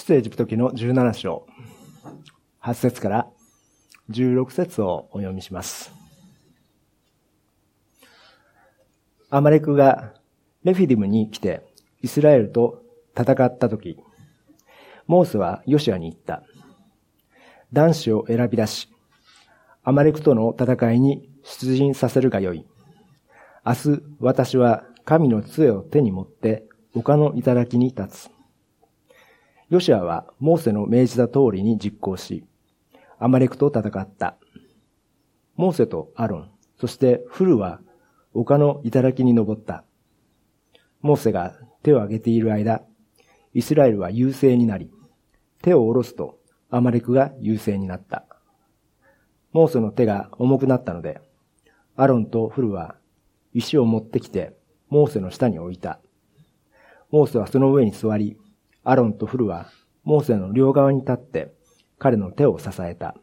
出エジプト記の17章、8節から16節をお読みします。アマレクがレフィディムに来てイスラエルと戦った時、モースはヨシアに言った。男子を選び出し、アマレクとの戦いに出陣させるがよい。明日私は神の杖を手に持って丘の頂に立つ。ヨシアはモーセの命じた通りに実行し、アマレクと戦った。モーセとアロン、そしてフルは丘の頂に登った。モーセが手を挙げている間、イスラエルは優勢になり、手を下ろすとアマレクが優勢になった。モーセの手が重くなったので、アロンとフルは石を持ってきて、モーセの下に置いた。モーセはその上に座り、アロンとフルはモーセの両側に立って彼の手を支えた。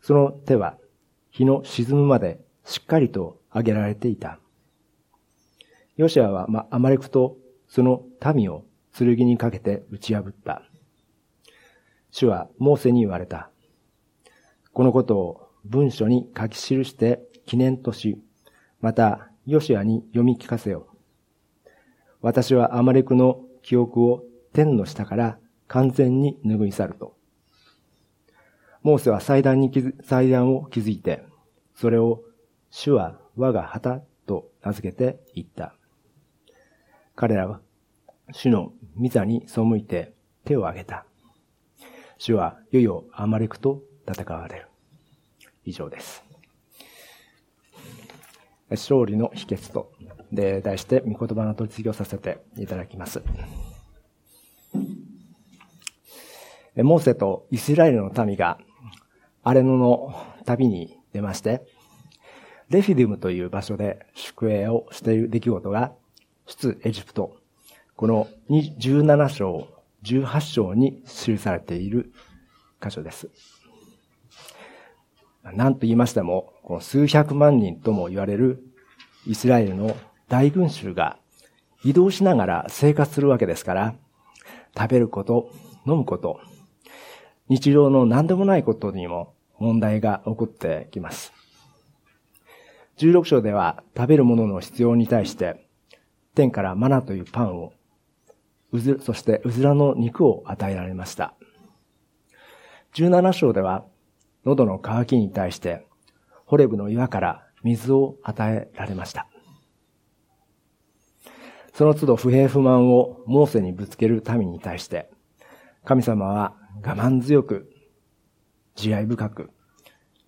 その手は日の沈むまでしっかりと上げられていた。ヨシアはまアマレクとその民を剣にかけて打ち破った。主はモーセに言われた。このことを文書に書き記して記念とし、またヨシアに読み聞かせよ。私はアマレクの記憶を天の下から完全に拭い去ると。モーセは祭壇に祭壇を築いて、それを主は我が旗と名付けて言った。彼らは主の御座に背いて手を挙げた。主はいよいよアマレクと戦われる。以上です。勝利の秘訣と、で、題して、御言葉の取り次ぎをさせていただきます。モーセとイスラエルの民が、アレノの旅に出まして、レフィディムという場所で宿営をしている出来事が、出エジプト、この17章、18章に記されている箇所です。何と言いましても、この数百万人とも言われるイスラエルの大群衆が移動しながら生活するわけですから、食べること、飲むこと、日常の何でもないことにも問題が起こってきます。16章では食べるものの必要に対して、天からマナというパンを、うず、そしてうずらの肉を与えられました。17章では喉の渇きに対して、ホレブの岩から水を与えられました。その都度不平不満をモーセにぶつける民に対して、神様は我慢強く、慈愛深く、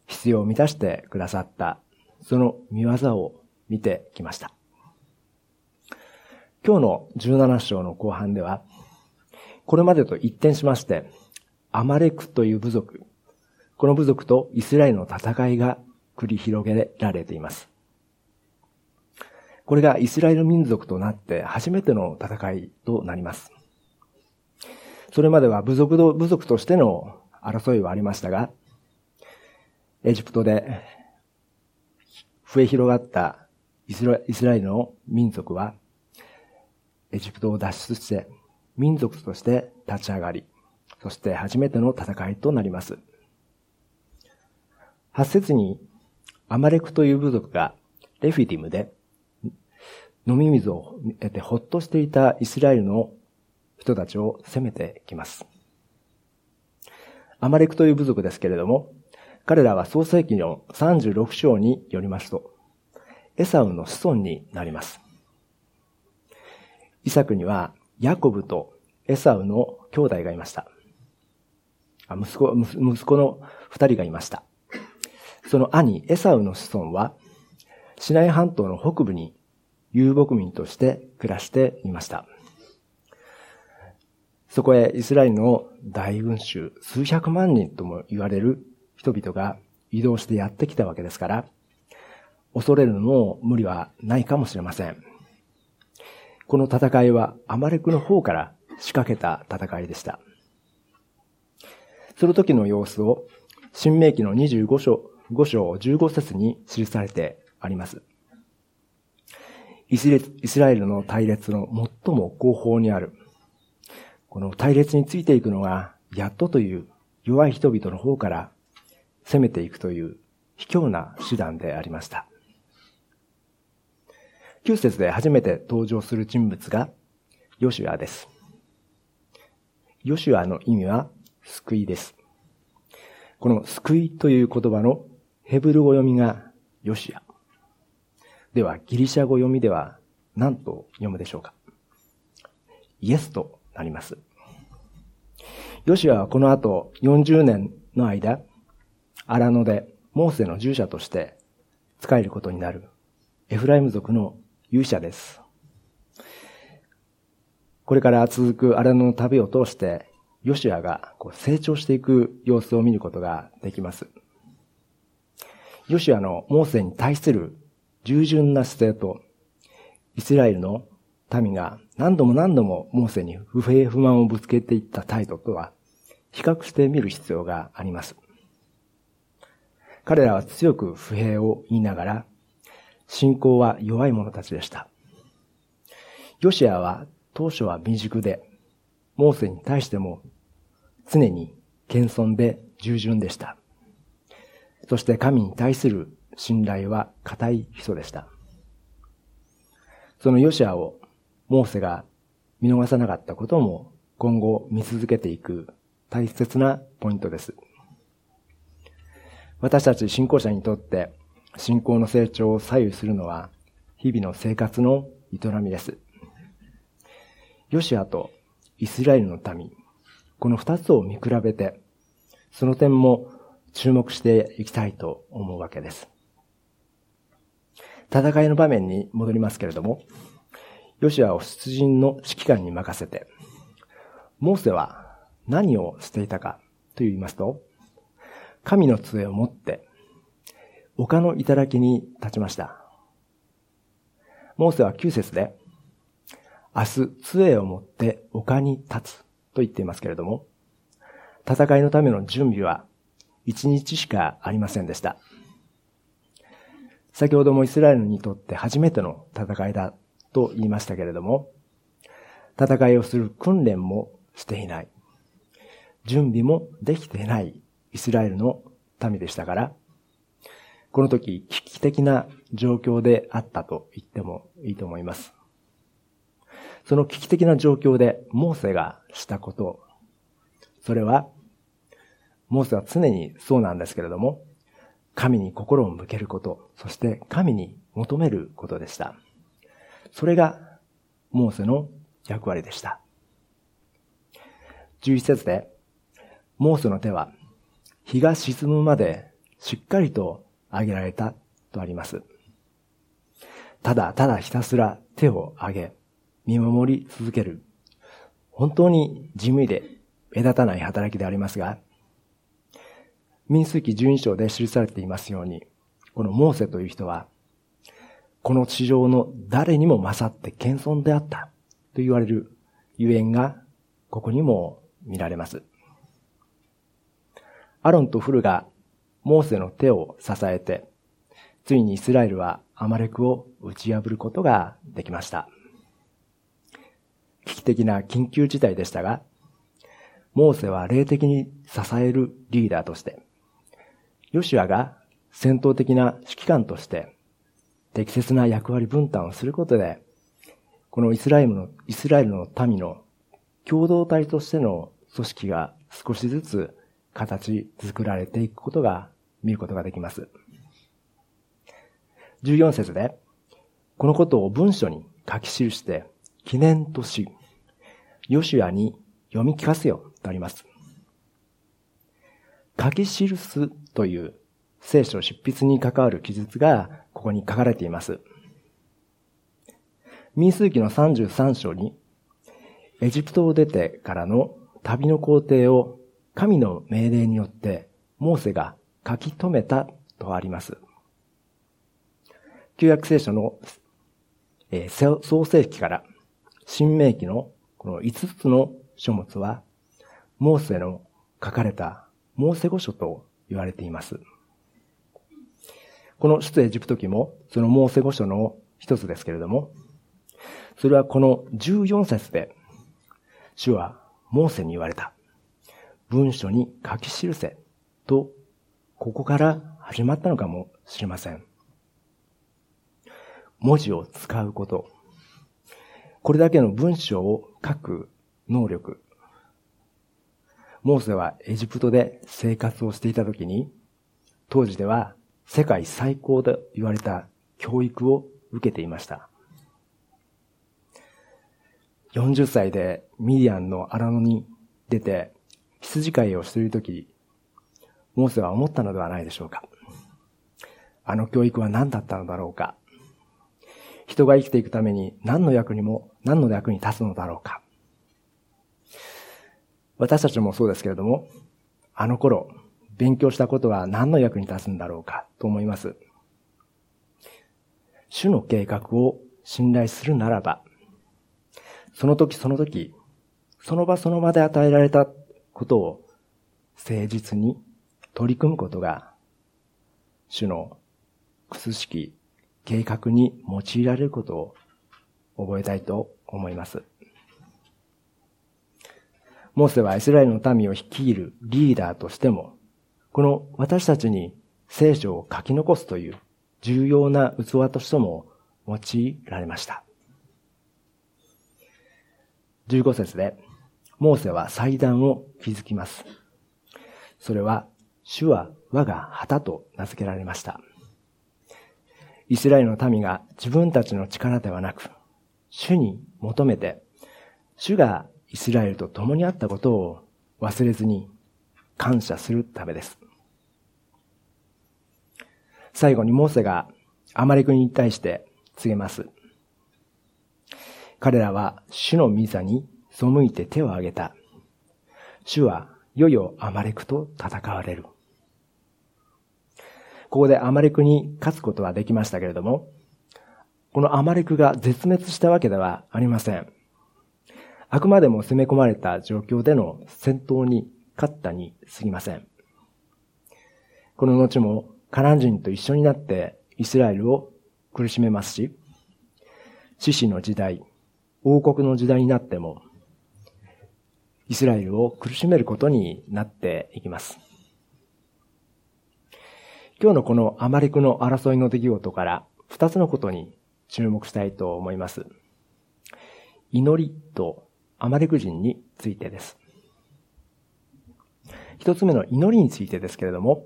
必要を満たしてくださった、その見業を見てきました。今日の17章の後半では、これまでと一転しまして、アマレクという部族、この部族とイスラエルの戦いが繰り広げられています。これがイスラエル民族となって初めての戦いとなります。それまでは部族部族としての争いはありましたが、エジプトで増え広がったイスラエルの民族は、エジプトを脱出して民族として立ち上がり、そして初めての戦いとなります。8節に、アマレクという部族がレフィディムで飲み水を得てほっとしていたイスラエルの人たちを攻めてきます。アマレクという部族ですけれども、彼らは創世記の36章によりますと、エサウの子孫になります。イサクにはヤコブとエサウの兄弟がいました。息子、息子の二人がいました。その兄エサウの子孫は、シナイ半島の北部に遊牧民として暮らしていました。そこへイスラエルの大群衆、数百万人とも言われる人々が移動してやってきたわけですから、恐れるのも無理はないかもしれません。この戦いはアマレクの方から仕掛けた戦いでした。その時の様子を、新明記の25章、5章15節に記されてあります。イスラエルの隊列の最も後方にある。この隊列についていくのがやっとという弱い人々の方から攻めていくという卑怯な手段でありました。9節で初めて登場する人物がヨシュアです。ヨシュアの意味は救いです。この救いという言葉のヘブル語読みがヨシア。では、ギリシャ語読みでは何と読むでしょうか？イエスとなります。ヨシアはこの後40年の間、荒野でモーセの従者として使えることになるエフライム族の勇者です。これから続く荒野の旅を通して、ヨシアがこう成長していく様子を見ることができます。ヨシアのモーセに対する従順な姿勢と、イスラエルの民が何度も何度もモーセに不平不満をぶつけていった態度とは、比較してみる必要があります。彼らは強く不平を言いながら、信仰は弱い者たちでした。ヨシアは当初は未熟で、モーセに対しても常に謙遜で従順でした。そして神に対する信頼は固い基礎でした。そのヨシアをモーセが見逃さなかったことも今後見続けていく大切なポイントです。私たち信仰者にとって信仰の成長を左右するのは日々の生活の営みです。ヨシアとイスラエルの民、この二つを見比べて、その点も注目していきたいと思うわけです。戦いの場面に戻りますけれども、ヨシアを出陣の指揮官に任せて、モーセは何をしていたかと言いますと、神の杖を持って、丘の頂に立ちました。モーセは9節で、明日杖を持って丘に立つと言っていますけれども、戦いのための準備は一日しかありませんでした。先ほどもイスラエルにとって初めての戦いだと言いましたけれども、戦いをする訓練もしていない。準備もできていないイスラエルの民でしたから、この時危機的な状況であったと言ってもいいと思います。その危機的な状況でモーセがしたこと、それは、モーセは常にそうなんですけれども、神に心を向けること、そして神に求めることでした。それが、モーセの役割でした。11節で、モーセの手は、日が沈むまでしっかりと上げられたとあります。ただただひたすら手を上げ、見守り続ける。本当に地味で目立たない働きでありますが、民数記12章で記されていますように、このモーセという人は、この地上の誰にも勝って謙遜であったと言われるゆえんが、ここにも見られます。アロンとフルがモーセの手を支えて、ついにイスラエルはアマレクを打ち破ることができました。危機的な緊急事態でしたが、モーセは霊的に支えるリーダーとして、ヨシュアが戦闘的な指揮官として適切な役割分担をすることで、このイスラエルの、イスラエルの民の共同体としての組織が少しずつ形作られていくことが見ることができます。14節で、このことを文書に書き記して、記念とし、ヨシュアに読み聞かせよとあります。書き記すという聖書執筆に関わる記述がここに書かれています。民数記の33章に、エジプトを出てからの旅の工程を神の命令によってモーセが書き留めたとあります。旧約聖書の、えー、創世記から新明記のこの5つの書物は、モーセの書かれたモーセ語書と言われています。この出エジプト記も、そのモーセ語書の一つですけれども、それはこの14節で、主はモーセに言われた。文書に書き記せ。と、ここから始まったのかもしれません。文字を使うこと。これだけの文章を書く能力。モーセはエジプトで生活をしていた時に、当時では世界最高と言われた教育を受けていました。40歳でミディアンの荒野に出て羊飼いをしている時、モーセは思ったのではないでしょうか。あの教育は何だったのだろうか。人が生きていくために何の役にも、何の役に立つのだろうか。私たちもそうですけれども、あの頃、勉強したことは何の役に立つんだろうかと思います。主の計画を信頼するならば、その時その時、その場その場で与えられたことを誠実に取り組むことが、主のくすしき計画に用いられることを覚えたいと思います。モーセはイスラエルの民を率いるリーダーとしても、この私たちに聖書を書き残すという重要な器としても用いられました。15節で、モーセは祭壇を築きます。それは、主は我が旗と名付けられました。イスラエルの民が自分たちの力ではなく、主に求めて、主がイスラエルと共にあったことを忘れずに感謝するためです。最後にモーセがアマレクに対して告げます。彼らは主の御座に背いて手を挙げた。主はいよいよアマレクと戦われる。ここでアマレクに勝つことはできましたけれども、このアマレクが絶滅したわけではありません。あくまでも攻め込まれた状況での戦闘に勝ったに過ぎません。この後もカナン人と一緒になってイスラエルを苦しめますし、獅子の時代、王国の時代になっても、イスラエルを苦しめることになっていきます。今日のこのアマレクの争いの出来事から二つのことに注目したいと思います。祈りとアマレク人についてです。一つ目の祈りについてですけれども、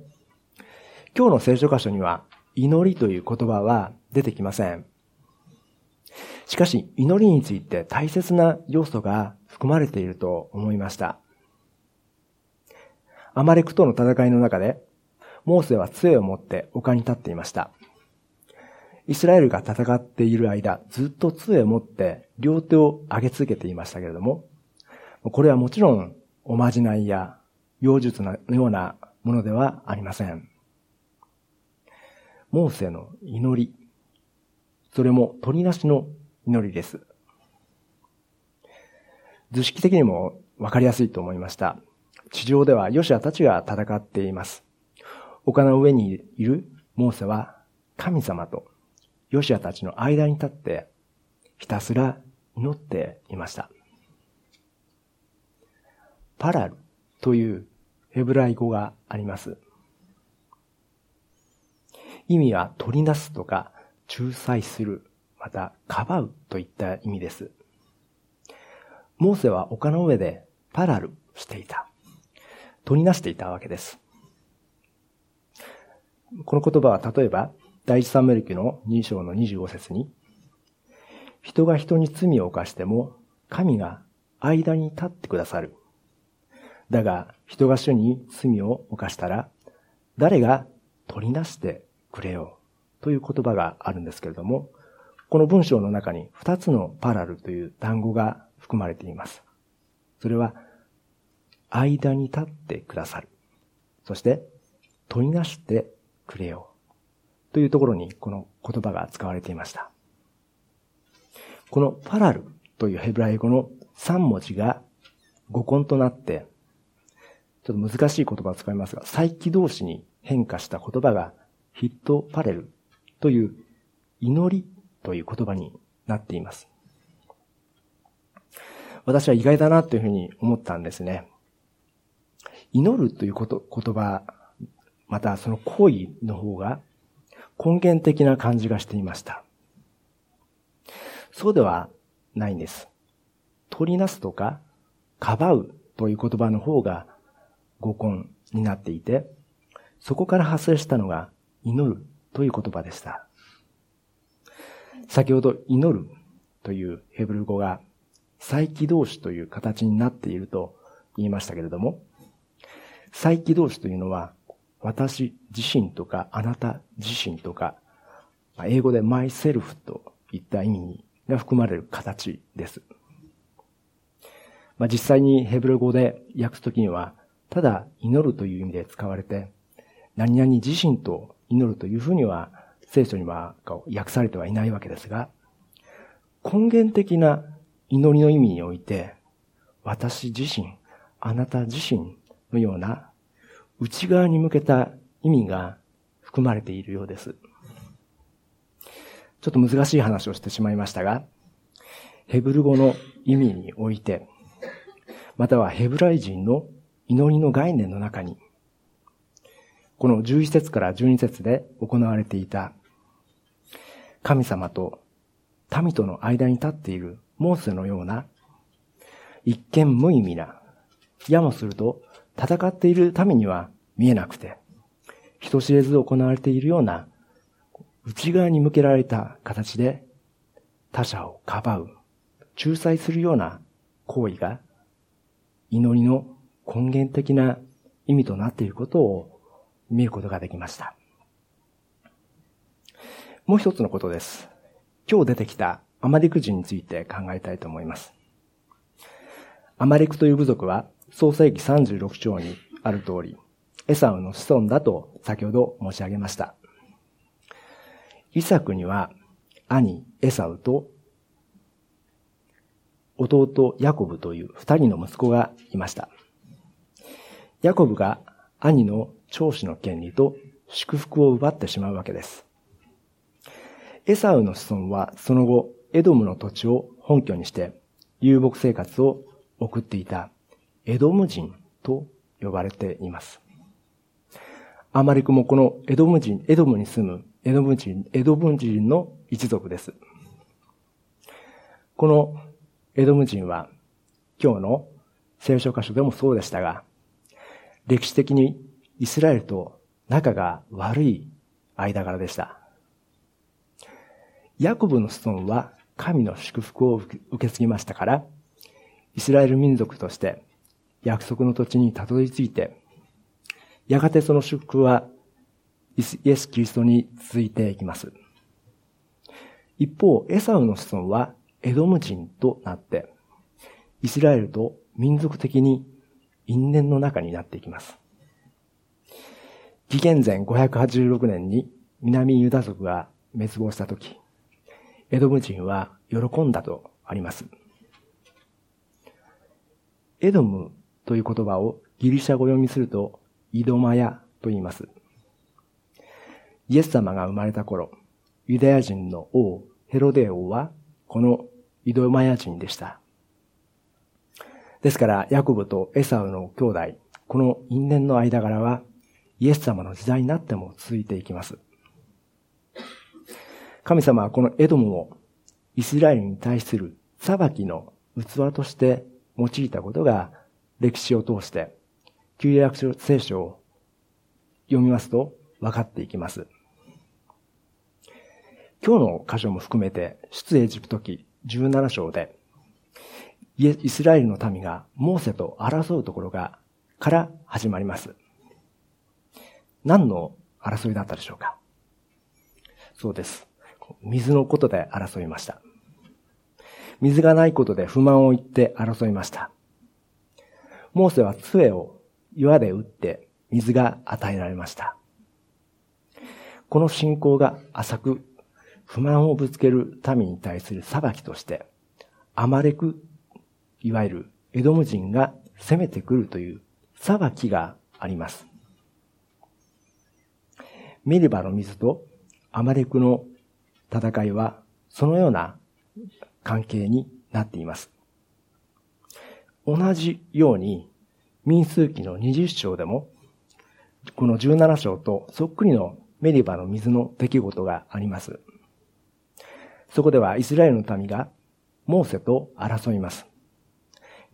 今日の聖書箇所には祈りという言葉は出てきません。しかし、祈りについて大切な要素が含まれていると思いました。アマレクとの戦いの中で、モーセは杖を持って丘に立っていました。イスラエルが戦っている間、ずっと杖を持って両手を上げ続けていましたけれども、これはもちろんおまじないや妖術のようなものではありません。モーセの祈り、それも取りなしの祈りです。図式的にもわかりやすいと思いました。地上ではヨシアたちが戦っています。丘の上にいるモーセは神様とヨシアたちの間に立ってひたすら祈っていました。パラルというヘブライ語があります。意味は取り出すとか仲裁する、またかばうといった意味です。モーセは丘の上でパラルしていた。取り出していたわけです。この言葉は例えば、第一三メル記の2章の25節に、人が人に罪を犯しても、神が間に立ってくださる。だが、人が主に罪を犯したら、誰が取りなしてくれようという言葉があるんですけれども、この文章の中に二つのパラルという単語が含まれています。それは、間に立ってくださる。そして、取りなしてくれよう。というところにこの言葉が使われていました。このパラルというヘブライ語の3文字が語根となって、ちょっと難しい言葉を使いますが、再起動詞に変化した言葉がヒットパレルという祈りという言葉になっています。私は意外だなというふうに思ったんですね。祈るということ言葉、またその行為の方が根源的な感じがしていました。そうではないんです。取りなすとか、かばうという言葉の方が語根になっていて、そこから発生したのが祈るという言葉でした。先ほど祈るというヘブル語が再起動詞という形になっていると言いましたけれども、再起動詞というのは私自身とかあなた自身とか、英語で myself といった意味が含まれる形です。まあ、実際にヘブル語で訳すときには、ただ祈るという意味で使われて、何々自身と祈るというふうには聖書には訳されてはいないわけですが、根源的な祈りの意味において、私自身、あなた自身のような内側に向けた意味が含まれているようです。ちょっと難しい話をしてしまいましたが、ヘブル語の意味において、またはヘブライ人の祈りの概念の中に、この11節から12節で行われていた、神様と民との間に立っているモーセのような、一見無意味な、やもすると戦っている民には見えなくて、人知れず行われているような、内側に向けられた形で他者をかばう、仲裁するような行為が、祈りの根源的な意味となっていることを見ることができました。もう一つのことです。今日出てきたアマリク人について考えたいと思います。アマリクという部族は創世紀36章にある通り、エサウの子孫だと先ほど申し上げました。イサクには兄エサウと弟ヤコブという二人の息子がいました。ヤコブが兄の長子の権利と祝福を奪ってしまうわけです。エサウの子孫はその後、エドムの土地を本拠にして遊牧生活を送っていたエドム人と呼ばれています。アマリクもこのエドム人、エドムに住むエドム人、エドム人の一族です。このエドム人は今日の聖書箇所でもそうでしたが、歴史的にイスラエルと仲が悪い間柄でした。ヤコブの子孫は神の祝福を受け継ぎましたから、イスラエル民族として約束の土地にたどり着いて、やがてその祝福はイエス・キリストに続いていきます。一方、エサウの子孫はエドム人となって、イスラエルと民族的に因縁の中になっていきます。紀元前586年に南ユダ族が滅亡したとき、エドム人は喜んだとあります。エドムという言葉をギリシャ語読みすると、イドマヤと言います。イエス様が生まれた頃、ユダヤ人の王、ヘロデ王は、このイドマヤ人でした。ですから、ヤコブとエサウの兄弟、この因縁の間柄は、イエス様の時代になっても続いていきます。神様はこのエドムをイスラエルに対する裁きの器として用いたことが歴史を通して、旧約聖書を読みますと分かっていきます。今日の箇所も含めて、出エジプト記17章で、イスラエルの民がモーセと争うところが、から始まります。何の争いだったでしょうか？そうです。水のことで争いました。水がないことで不満を言って争いました。モーセは杖を岩で打って水が与えられました。この信仰が浅く不満をぶつける民に対する裁きとして、アマレク、いわゆるエドム人が攻めてくるという裁きがあります。ミリバの水とアマレクの戦いはそのような関係になっています。同じように民数記の20章でも、この17章とそっくりのメリバの水の出来事があります。そこではイスラエルの民がモーセと争います。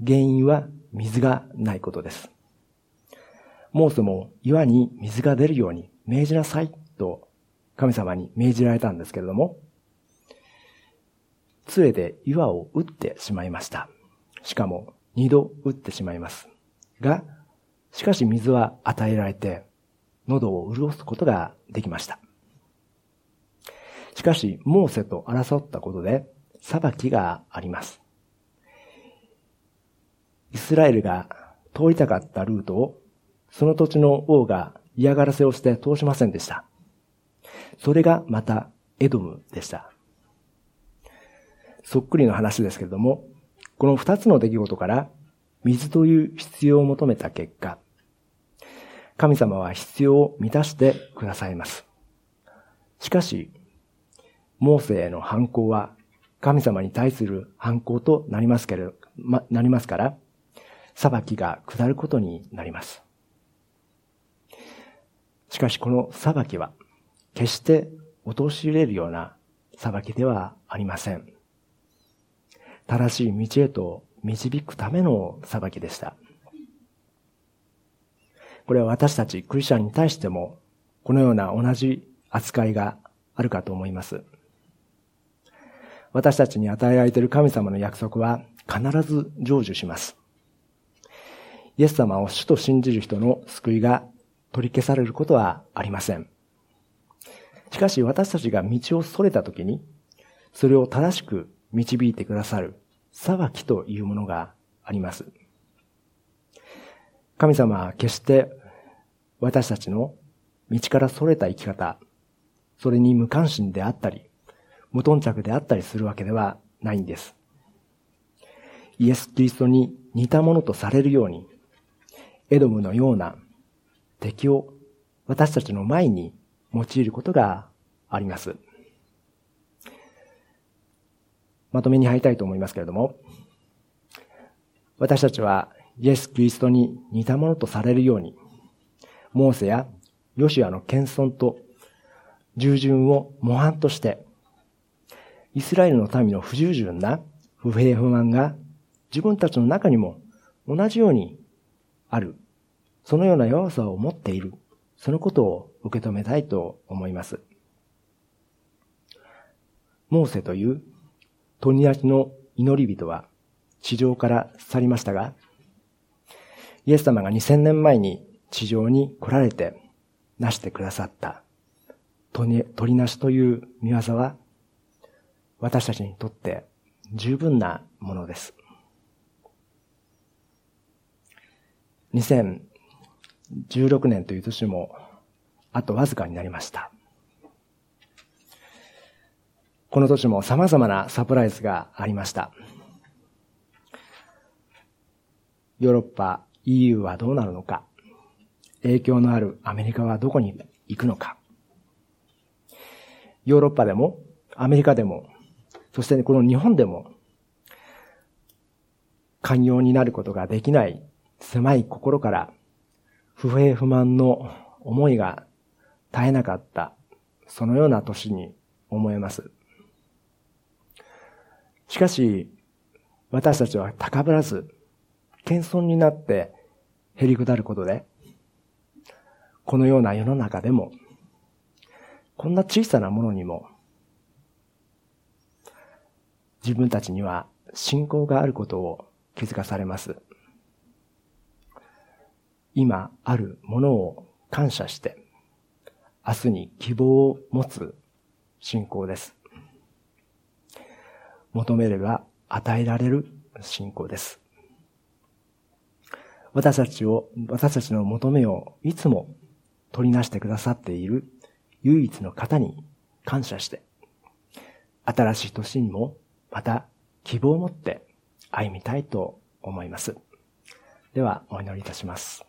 原因は水がないことです。モーセも岩に水が出るように命じなさいと神様に命じられたんですけれども、杖で岩を打ってしまいました。しかも二度打ってしまいます。が、しかし水は与えられて、喉を潤すことができました。しかし、モーセと争ったことで、裁きがあります。イスラエルが通りたかったルートを、その土地の王が嫌がらせをして通しませんでした。それがまたエドムでした。そっくりの話ですけれども、この二つの出来事から水という必要を求めた結果、神様は必要を満たしてくださいます。しかし、モーセへの反抗は神様に対する反抗となりますけれど、ま、なりますから、裁きが下ることになります。しかしこの裁きは、決して陥れるような裁きではありません。正しい道へと導くための裁きでした。これは私たちクリスチャンに対しても、このような同じ扱いがあるかと思います。私たちに与えられている神様の約束は必ず成就します。イエス様を主と信じる人の救いが取り消されることはありません。しかし私たちが道を逸れた時に、それを正しく導いてくださる裁きというものがあります。神様は決して私たちの道から逸れた生き方、それに無関心であったり、無頓着であったりするわけではないんです。イエス・キリストに似たものとされるように、エドムのような敵を私たちの前に用いることがあります。まとめに入りたいと思いますけれども、私たちはイエス・キリストに似たものとされるように、モーセやヨシアの謙遜と従順を模範として、イスラエルの民の不従順な不平不満が自分たちの中にも同じようにあるそのような弱さを持っている。そのことを受け止めたいと思います。モーセという鳥なしの祈り人は地上から去りましたが、イエス様が2000年前に地上に来られて成してくださった鳥なしという見業は私たちにとって十分なものです。2016年という年もあとわずかになりました。この年も様々なサプライズがありました。ヨーロッパ、EU はどうなるのか？影響のあるアメリカはどこに行くのか？ヨーロッパでも、アメリカでも、そしてこの日本でも、寛容になることができない狭い心から不平不満の思いが絶えなかった、そのような年に思えます。しかし、私たちは高ぶらず、謙遜になって減り下ることで、このような世の中でも、こんな小さなものにも、自分たちには信仰があることを気づかされます。今あるものを感謝して、明日に希望を持つ信仰です。求めれば与えられる信仰です。私たちを、私たちの求めをいつも取りなしてくださっている唯一の方に感謝して、新しい年にもまた希望を持って歩みたいと思います。では、お祈りいたします。